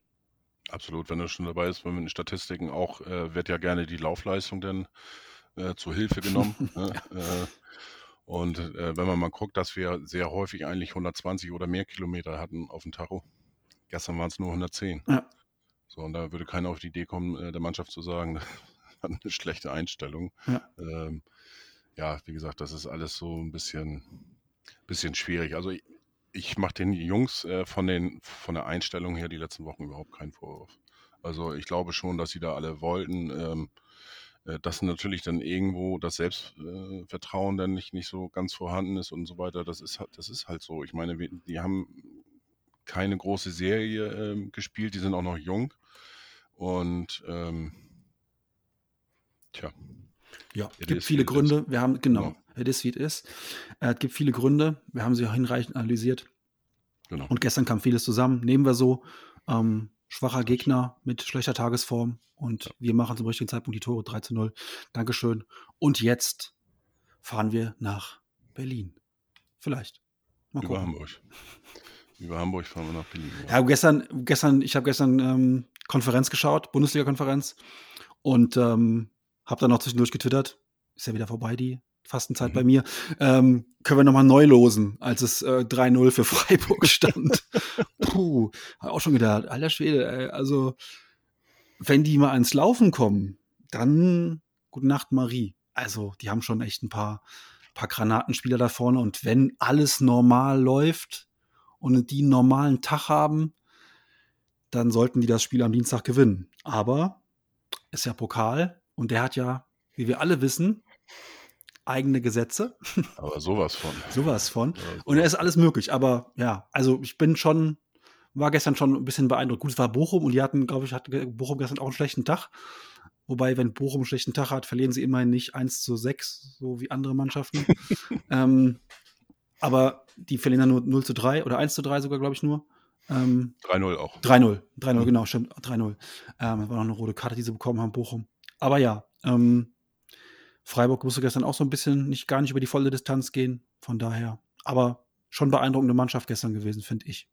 Absolut, wenn du schon dabei bist, mit den Statistiken auch, äh, wird ja gerne die Laufleistung dann äh, zur Hilfe genommen. ne? äh, und äh, wenn man mal guckt, dass wir sehr häufig eigentlich 120 oder mehr Kilometer hatten auf dem Tacho. Gestern waren es nur 110. Ja. So, und da würde keiner auf die Idee kommen, äh, der Mannschaft zu sagen, hat eine schlechte Einstellung. Ja. Ähm, ja, wie gesagt, das ist alles so ein bisschen, bisschen schwierig. Also ich, ich mache den Jungs äh, von, den, von der Einstellung her die letzten Wochen überhaupt keinen Vorwurf. Also ich glaube schon, dass sie da alle wollten. Ähm, äh, dass natürlich dann irgendwo das Selbstvertrauen äh, Vertrauen dann nicht, nicht so ganz vorhanden ist und so weiter. Das ist, halt- das ist halt so. Ich meine, wir, die haben keine große Serie ähm, gespielt, die sind auch noch jung. Und ähm, tja. Ja, es gibt viele. Gründe. Wir haben, genau, Genau. it is wie it is. Äh, Es gibt viele Gründe. Wir haben sie auch hinreichend analysiert. Genau. Und gestern kam vieles zusammen. Nehmen wir so. Ähm, schwacher Gegner mit schlechter Tagesform. Und wir machen zum richtigen Zeitpunkt die Tore 3 zu 0. Dankeschön. Und jetzt fahren wir nach Berlin. Vielleicht. Mal Über gucken. Hamburg. Über Hamburg fahren wir nach Berlin. Ja, gestern, gestern, ich habe gestern ähm, Konferenz geschaut, Bundesliga-Konferenz, und ähm, habe dann noch zwischendurch getwittert. Ist ja wieder vorbei, die Fastenzeit Mhm. bei mir. Ähm, können wir nochmal neu losen, als es äh, 3-0 für Freiburg stand. Puh, hab auch schon gedacht, alter Schwede, ey, also wenn die mal ans Laufen kommen, dann gute Nacht, Marie. Also, die haben schon echt ein paar, paar Granatenspieler da vorne. Und wenn alles normal läuft und die einen normalen Tag haben, dann sollten die das Spiel am Dienstag gewinnen. Aber ist ja Pokal und der hat ja, wie wir alle wissen, eigene Gesetze. Aber sowas von. Sowas von. Und da ist alles möglich. Aber ja, also ich bin schon, war gestern schon ein bisschen beeindruckt. Gut, es war Bochum und die hatten, glaube ich, hatte Bochum gestern auch einen schlechten Tag. Wobei, wenn Bochum einen schlechten Tag hat, verlieren sie immerhin nicht 1 zu 6, so wie andere Mannschaften. ähm, aber die verlieren dann nur 0 zu 3 oder 1 zu 3 sogar, glaube ich, nur. Ähm, 3-0 auch. 3-0, 3-0, Mhm. genau, stimmt, 3-0. Ähm, das war noch eine rote Karte, die sie bekommen haben, Bochum. Aber ja, ähm, Freiburg musste gestern auch so ein bisschen nicht gar nicht über die volle Distanz gehen. Von daher, aber schon beeindruckende Mannschaft gestern gewesen, finde ich.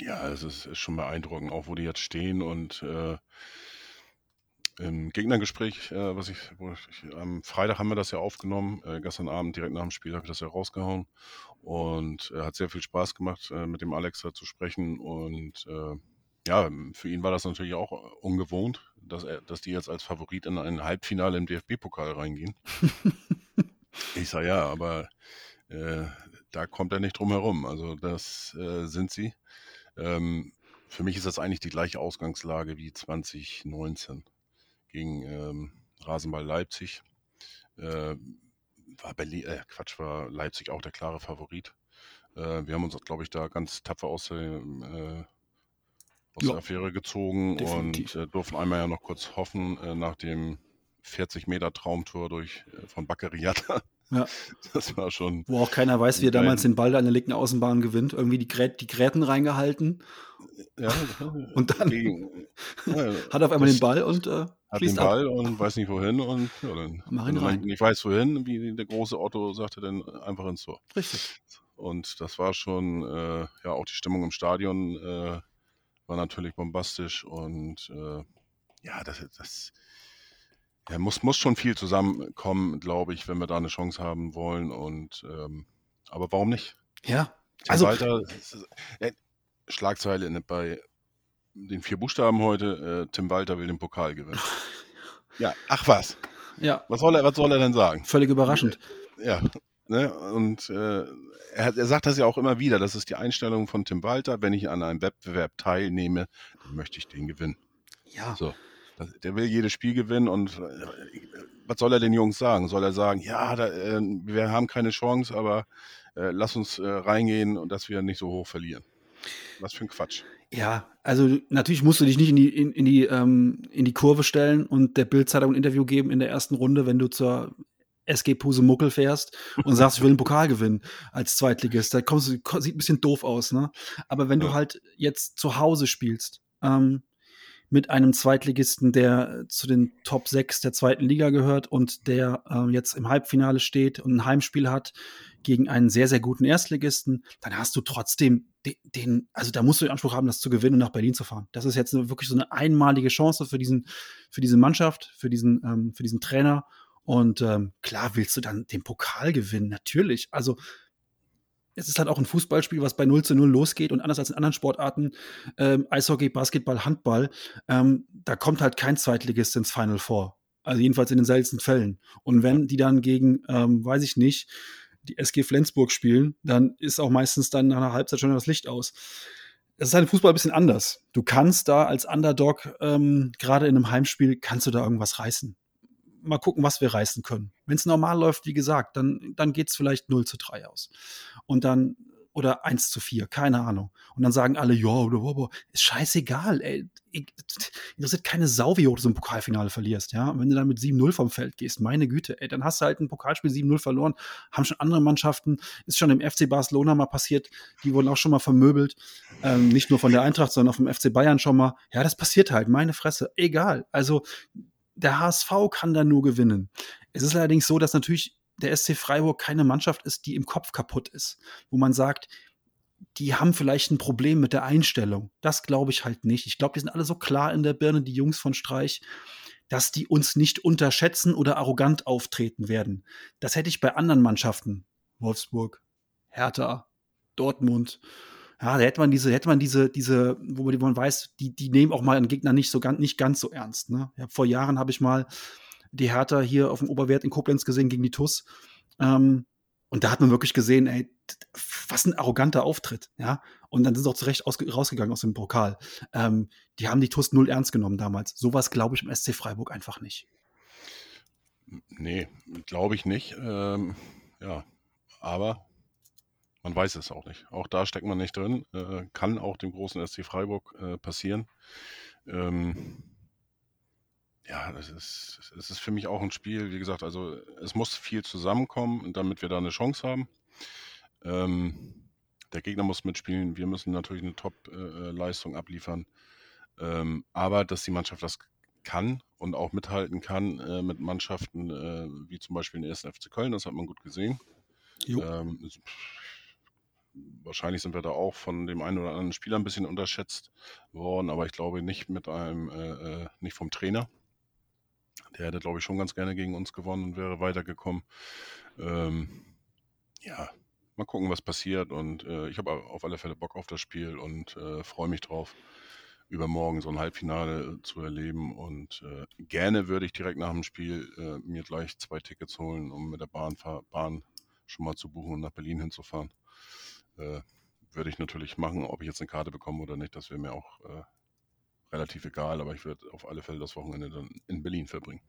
Ja, es ist, ist schon beeindruckend, auch wo die jetzt stehen und äh, im Gegnergespräch, äh, was ich, ich, am Freitag haben wir das ja aufgenommen, äh, gestern Abend direkt nach dem Spiel habe ich das ja rausgehauen und äh, hat sehr viel Spaß gemacht, äh, mit dem Alex da zu sprechen und äh, ja, für ihn war das natürlich auch ungewohnt, dass er, dass die jetzt als Favorit in ein Halbfinale im DFB-Pokal reingehen. ich sage ja, aber äh, da kommt er nicht drum herum. Also das äh, sind sie. Ähm, für mich ist das eigentlich die gleiche Ausgangslage wie 2019 gegen ähm, Rasenball Leipzig. Äh, war Berlin, äh, Quatsch, war Leipzig auch der klare Favorit. Äh, wir haben uns, glaube ich, da ganz tapfer aus, dem, äh, aus Ja. der Affäre gezogen Definitiv. und äh, durften einmal ja noch kurz hoffen, äh, nach dem 40 Meter Traumtor durch äh, von Baccariata. Ja. Das war schon Wo auch keiner weiß, wie er damals den Ball an der linken Außenbahn gewinnt. Irgendwie die, Grät, die Gräten reingehalten ja, und dann gegen, ja, hat auf einmal den Ball und äh, hat den schließt ab. Ball und weiß nicht wohin und ja, dann, Mach ihn rein. nicht weiß wohin, wie der große Otto sagte, dann einfach ins Tor. Richtig. Und das war schon, äh, ja, auch die Stimmung im Stadion äh, war natürlich bombastisch und äh, ja, das, das ja, muss, muss schon viel zusammenkommen, glaube ich, wenn wir da eine Chance haben wollen. Und ähm, aber warum nicht? Ja. Tim Also- Walter, äh, Schlagzeile bei den vier Buchstaben heute, äh, Tim Walter will den Pokal gewinnen. Ja, ach was. Ja, Was soll er, was soll er denn sagen? völlig überraschend. Ja, ne? und äh, er, hat, er sagt das ja auch immer wieder, das ist die Einstellung von Tim Walter, wenn ich an einem Wettbewerb teilnehme, dann möchte ich den gewinnen. Ja. So, der will jedes Spiel gewinnen und äh, was soll er den Jungs sagen? Soll er sagen, ja, da, äh, wir haben keine Chance, aber äh, lass uns äh, reingehen und dass wir nicht so hoch verlieren. Was für ein Quatsch. Ja, also natürlich musst du dich nicht in die, in, in die, ähm, in die Kurve stellen und der Bildzeitung ein Interview geben in der ersten Runde, wenn du zur SG Puse Muckel fährst und sagst, ich will einen Pokal gewinnen als Zweitligist. Da kommst du, sieht ein bisschen doof aus, ne? Aber wenn du Ja. halt jetzt zu Hause spielst, ähm, mit einem Zweitligisten, der zu den Top 6 der zweiten Liga gehört und der ähm, jetzt im Halbfinale steht und ein Heimspiel hat gegen einen sehr, sehr guten Erstligisten, dann hast du trotzdem den, den, also da musst du den Anspruch haben, das zu gewinnen und nach Berlin zu fahren. Das ist jetzt wirklich so eine einmalige Chance für diesen, für diese Mannschaft, für diesen, ähm, für diesen Trainer. Und ähm, klar willst du dann den Pokal gewinnen, natürlich. Also es ist halt auch ein Fußballspiel, was bei 0 zu 0 losgeht und anders als in anderen Sportarten, ähm, Eishockey, Basketball, Handball, ähm, da kommt halt kein Zweitligist ins Final Four. Also jedenfalls in den seltensten Fällen. Und wenn die dann gegen, ähm, weiß ich nicht, die SG Flensburg spielen, dann ist auch meistens dann nach einer Halbzeit schon das Licht aus. Es ist halt im Fußball ein bisschen anders. Du kannst da als Underdog, ähm, gerade in einem Heimspiel, kannst du da irgendwas reißen. Mal gucken, was wir reißen können. Wenn es normal läuft, wie gesagt, dann, dann geht es vielleicht 0 zu 3 aus. Und dann oder 1 zu 4, keine Ahnung. Und dann sagen alle, ja, ist scheißegal, ey. Interessiert keine Sau, wie du so ein Pokalfinale verlierst, ja. Und wenn du dann mit 7-0 vom Feld gehst, meine Güte, ey, dann hast du halt ein Pokalspiel 7-0 verloren, haben schon andere Mannschaften, ist schon im FC Barcelona mal passiert, die wurden auch schon mal vermöbelt, ähm, nicht nur von der Eintracht, sondern auch vom FC Bayern schon mal. Ja, das passiert halt, meine Fresse, egal. Also, der HSV kann da nur gewinnen. Es ist allerdings so, dass natürlich der SC Freiburg keine Mannschaft ist, die im Kopf kaputt ist, wo man sagt, die haben vielleicht ein Problem mit der Einstellung. Das glaube ich halt nicht. Ich glaube, die sind alle so klar in der Birne, die Jungs von Streich, dass die uns nicht unterschätzen oder arrogant auftreten werden. Das hätte ich bei anderen Mannschaften, Wolfsburg, Hertha, Dortmund, ja, da hätte man diese, hätte man diese, diese, wo man, wo man weiß, die, die nehmen auch mal einen Gegner nicht so ganz, nicht ganz so ernst. Ne? Ja, vor Jahren habe ich mal die Hertha hier auf dem Oberwert in Koblenz gesehen gegen die TUS. Ähm, und da hat man wirklich gesehen, ey, was ein arroganter Auftritt, ja. Und dann sind sie auch zurecht rausgegangen aus dem Pokal. Ähm, die haben die TUS null ernst genommen damals. Sowas glaube ich im SC Freiburg einfach nicht. Nee, glaube ich nicht. Ähm, ja, aber man weiß es auch nicht. Auch da steckt man nicht drin. Äh, kann auch dem großen SC Freiburg äh, passieren. Ähm, ja, es ist, es ist für mich auch ein Spiel, wie gesagt, also es muss viel zusammenkommen, damit wir da eine Chance haben. Ähm, der Gegner muss mitspielen, wir müssen natürlich eine Top-Leistung äh, abliefern. Ähm, aber dass die Mannschaft das kann und auch mithalten kann äh, mit Mannschaften äh, wie zum Beispiel den 1. FC Köln, das hat man gut gesehen. Ähm, wahrscheinlich sind wir da auch von dem einen oder anderen Spieler ein bisschen unterschätzt worden, aber ich glaube nicht mit einem, äh, äh nicht vom Trainer. Der hätte, glaube ich, schon ganz gerne gegen uns gewonnen und wäre weitergekommen. Ähm, ja, mal gucken, was passiert. Und äh, ich habe auf alle Fälle Bock auf das Spiel und äh, freue mich drauf, übermorgen so ein Halbfinale zu erleben. Und äh, gerne würde ich direkt nach dem Spiel äh, mir gleich zwei Tickets holen, um mit der Bahn, Bahn schon mal zu buchen und nach Berlin hinzufahren. Äh, würde ich natürlich machen, ob ich jetzt eine Karte bekomme oder nicht, das wäre mir auch äh, relativ egal, aber ich würde auf alle Fälle das Wochenende dann in Berlin verbringen.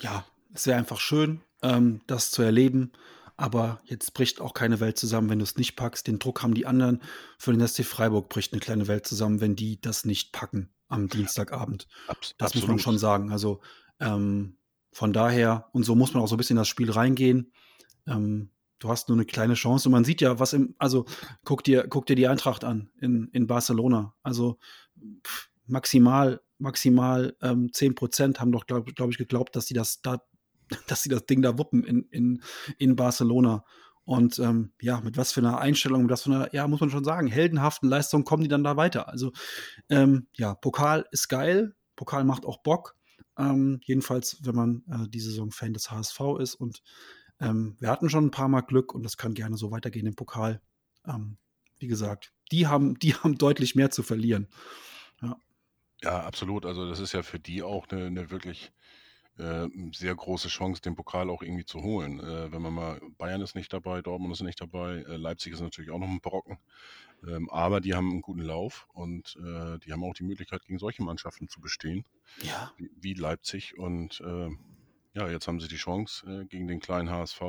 Ja, es wäre einfach schön, ähm, das zu erleben. Aber jetzt bricht auch keine Welt zusammen, wenn du es nicht packst. Den Druck haben die anderen. Für den SC Freiburg bricht eine kleine Welt zusammen, wenn die das nicht packen am Dienstagabend. Abs das absolut. muss man schon sagen. Also ähm, von daher, und so muss man auch so ein bisschen in das Spiel reingehen. Ähm, du hast nur eine kleine Chance und man sieht ja, was im, also guck dir, guck dir die Eintracht an in, in Barcelona. Also pff, maximal, maximal ähm, 10 Prozent haben doch, glaube glaub ich, geglaubt, dass sie das da, dass sie das Ding da wuppen in, in, in Barcelona. Und ähm, ja, mit was für einer Einstellung, mit was für einer, ja, muss man schon sagen, heldenhaften Leistung kommen die dann da weiter. Also ähm, ja, Pokal ist geil, Pokal macht auch Bock. Ähm, jedenfalls, wenn man äh, die Saison Fan des HSV ist. Und ähm, wir hatten schon ein paar Mal Glück und das kann gerne so weitergehen im Pokal. Ähm, wie gesagt, die haben, die haben deutlich mehr zu verlieren. Ja. Ja, absolut. Also das ist ja für die auch eine, eine wirklich äh, sehr große Chance, den Pokal auch irgendwie zu holen. Äh, wenn man mal, Bayern ist nicht dabei, Dortmund ist nicht dabei, äh, Leipzig ist natürlich auch noch ein Brocken. Ähm, aber die haben einen guten Lauf und äh, die haben auch die Möglichkeit, gegen solche Mannschaften zu bestehen, Ja. wie, wie Leipzig. Und äh, ja, jetzt haben sie die Chance, äh, gegen den kleinen HSV,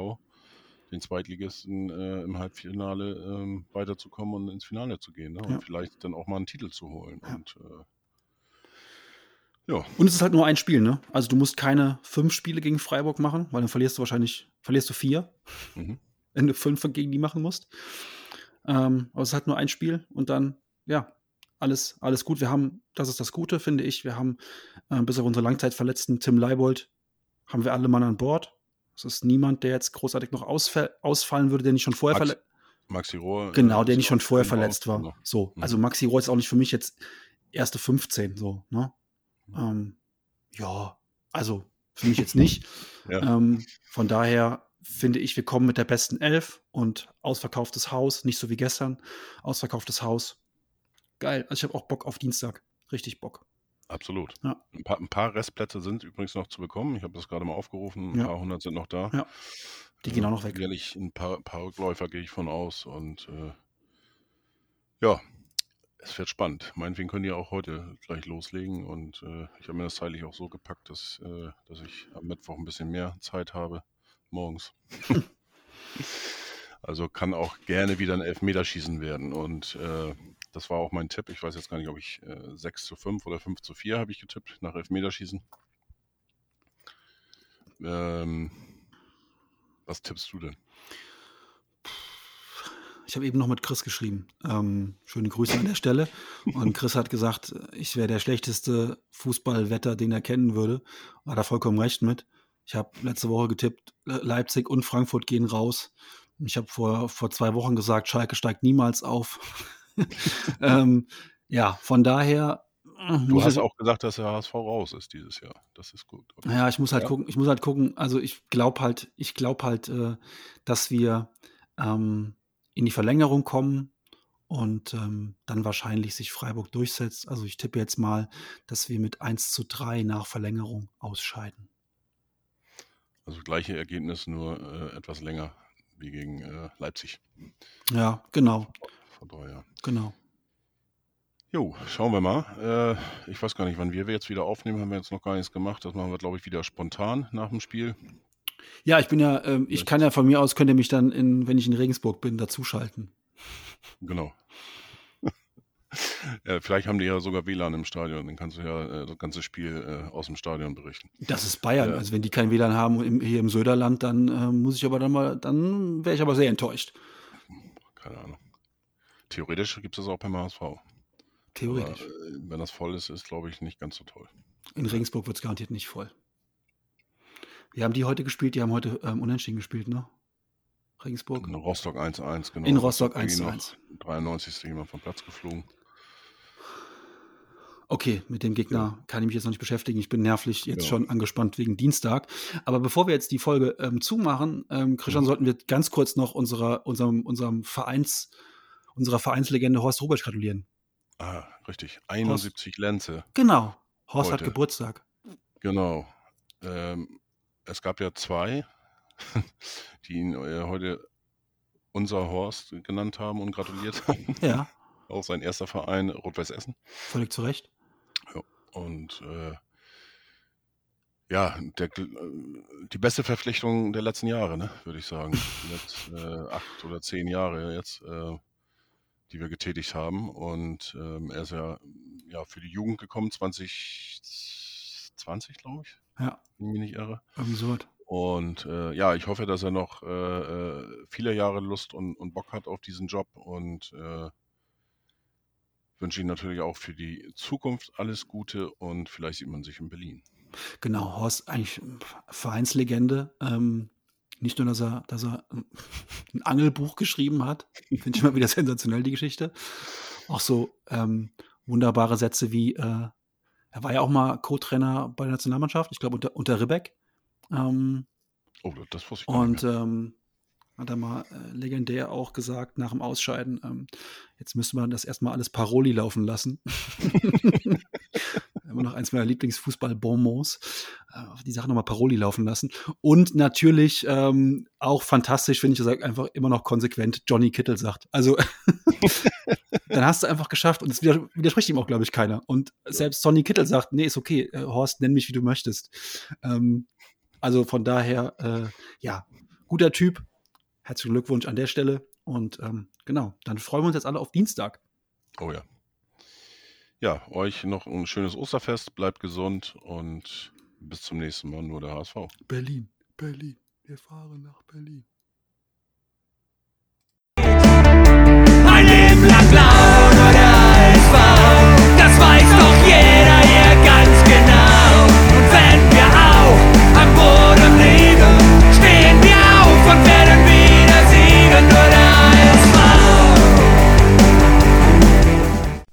den Zweitligisten äh, im Halbfinale ähm, weiterzukommen und ins Finale zu gehen. Ne? Und Ja. vielleicht dann auch mal einen Titel zu holen. Ja. Und äh, ja, Und es ist halt nur ein Spiel, ne? Also du musst keine fünf Spiele gegen Freiburg machen, weil dann verlierst du wahrscheinlich, verlierst du vier, mhm. wenn du fünf gegen die machen musst. Ähm, aber es ist halt nur ein Spiel und dann, ja, alles, alles gut. Wir haben, das ist das Gute, finde ich. Wir haben, äh, bis auf unsere Langzeitverletzten Tim Leibold, haben wir alle Mann an Bord. Es ist niemand, der jetzt großartig noch ausfall, ausfallen würde, der nicht schon vorher verletzt Maxi Rohr. äh, Genau, der nicht schon vorher schon verletzt war. raus. So, Mhm. also Maxi Rohr ist auch nicht für mich jetzt erste 15, so, ne? Ähm, ja, also für mich jetzt nicht. Ja. Ähm, von daher finde ich, wir kommen mit der besten Elf und ausverkauftes Haus, nicht so wie gestern, ausverkauftes Haus. Geil, also ich habe auch Bock auf Dienstag. Richtig Bock. Absolut. Ja. Ein, paar, ein paar Restplätze sind übrigens noch zu bekommen. Ich habe das gerade mal aufgerufen. Ein Ja. paar hundert sind noch da. Ja. Die gehen auch noch weg. Sicherlich ein paar, paar Rückläufer gehe ich von aus. Und äh, ja, es wird spannend. Meinetwegen können die auch heute gleich loslegen. Und äh, ich habe mir das zeitlich auch so gepackt, dass, äh, dass ich am Mittwoch ein bisschen mehr Zeit habe morgens. Also kann auch gerne wieder ein Elfmeterschießen werden. Und äh, das war auch mein Tipp. Ich weiß jetzt gar nicht, ob ich äh, 6 zu 5 oder 5 zu 4 habe ich getippt nach Elfmeterschießen. Ähm, was tippst du denn? Ich habe eben noch mit Chris geschrieben. Ähm, schöne Grüße an der Stelle. Und Chris hat gesagt, ich wäre der schlechteste Fußballwetter, den er kennen würde. Hat er vollkommen recht mit. Ich habe letzte Woche getippt, Leipzig und Frankfurt gehen raus. Ich habe vor, vor zwei Wochen gesagt, Schalke steigt niemals auf. ähm, ja, von daher. Äh, du hast auch gesagt, dass der HSV raus ist dieses Jahr. Das ist gut. Okay. Ja, ich muss halt ja. gucken. Ich muss halt gucken. Also ich glaube halt, ich glaube halt, äh, dass wir ähm, in die Verlängerung kommen und ähm, dann wahrscheinlich sich Freiburg durchsetzt. Also ich tippe jetzt mal, dass wir mit 1 zu 3 nach Verlängerung ausscheiden. Also gleiche Ergebnis, nur äh, etwas länger wie gegen äh, Leipzig. Ja, genau. Von daher. Genau. Jo, schauen wir mal. Äh, ich weiß gar nicht, wann wir jetzt wieder aufnehmen, haben wir jetzt noch gar nichts gemacht. Das machen wir, glaube ich, wieder spontan nach dem Spiel. Ja, ich bin ja, ähm, ich kann ja von mir aus, könnt ihr mich dann, in, wenn ich in Regensburg bin, dazuschalten. Genau. ja, vielleicht haben die ja sogar WLAN im Stadion, dann kannst du ja äh, das ganze Spiel äh, aus dem Stadion berichten. Das ist Bayern. Ja. Also wenn die kein WLAN haben im, hier im Söderland, dann äh, muss ich aber dann mal, dann wäre ich aber sehr enttäuscht. Keine Ahnung. Theoretisch gibt es das auch beim HSV. Theoretisch. Aber, äh, wenn das voll ist, ist glaube ich nicht ganz so toll. In Regensburg wird es garantiert nicht voll. Wie haben die heute gespielt? Die haben heute ähm, unentschieden gespielt, ne? Regensburg. In Rostock 1-1, genau. In Rostock 1-1. 93. jemand vom Platz geflogen. Okay, mit dem Gegner ja. kann ich mich jetzt noch nicht beschäftigen. Ich bin nervlich jetzt ja. schon angespannt wegen Dienstag. Aber bevor wir jetzt die Folge ähm, zumachen, ähm, Christian, ja. sollten wir ganz kurz noch unserer, unserem, unserem Vereins, unserer Vereinslegende Horst Rubesch gratulieren. Ah, richtig. 71 Horst, Lenze. Genau. Horst heute. hat Geburtstag. Genau. Ähm, es gab ja zwei, die ihn äh, heute unser Horst genannt haben und gratuliert haben. Ja. Auch sein erster Verein Rot-Weiß Essen. Völlig zu Recht. Ja, und äh, ja, der, äh, die beste Verpflichtung der letzten Jahre, ne, würde ich sagen. Jetzt äh, acht oder zehn Jahre jetzt, äh, die wir getätigt haben. Und ähm, er ist ja, ja für die Jugend gekommen, 2020, glaube ich. Ja. Wenn ich mich nicht irre. Absurd. Und äh, ja, ich hoffe, dass er noch äh, äh, viele Jahre Lust und, und, Bock hat auf diesen Job und äh, wünsche ihm natürlich auch für die Zukunft alles Gute und vielleicht sieht man sich in Berlin. Genau, Horst, eigentlich Vereinslegende. Ähm, nicht nur, dass er, dass er ein Angelbuch geschrieben hat, finde ich immer wieder sensationell, die Geschichte. Auch so ähm, wunderbare Sätze wie, äh, er war ja auch mal Co-Trainer bei der Nationalmannschaft, ich glaube unter, unter Ribbeck. Ähm, oh, das wusste ich Und ähm, hat er mal äh, legendär auch gesagt nach dem Ausscheiden, ähm, jetzt müsste man das erstmal alles Paroli laufen lassen. Eins meiner Lieblingsfußball-Bonbons. Äh, die Sache nochmal Paroli laufen lassen. Und natürlich ähm, auch fantastisch, finde ich, dass er einfach immer noch konsequent Johnny Kittel sagt. Also dann hast du einfach geschafft und es widerspricht ihm auch, glaube ich, keiner. Und selbst Sonny Kittel sagt, nee, ist okay, äh, Horst, nenn mich, wie du möchtest. Ähm, also von daher, äh, ja, guter Typ. Herzlichen Glückwunsch an der Stelle. Und ähm, genau, dann freuen wir uns jetzt alle auf Dienstag. Oh ja. Ja, euch noch ein schönes Osterfest, bleibt gesund und bis zum nächsten Mal, nur der HSV. Berlin, Berlin, wir fahren nach Berlin.